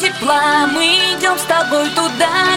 тепла. Мы идем с тобой туда.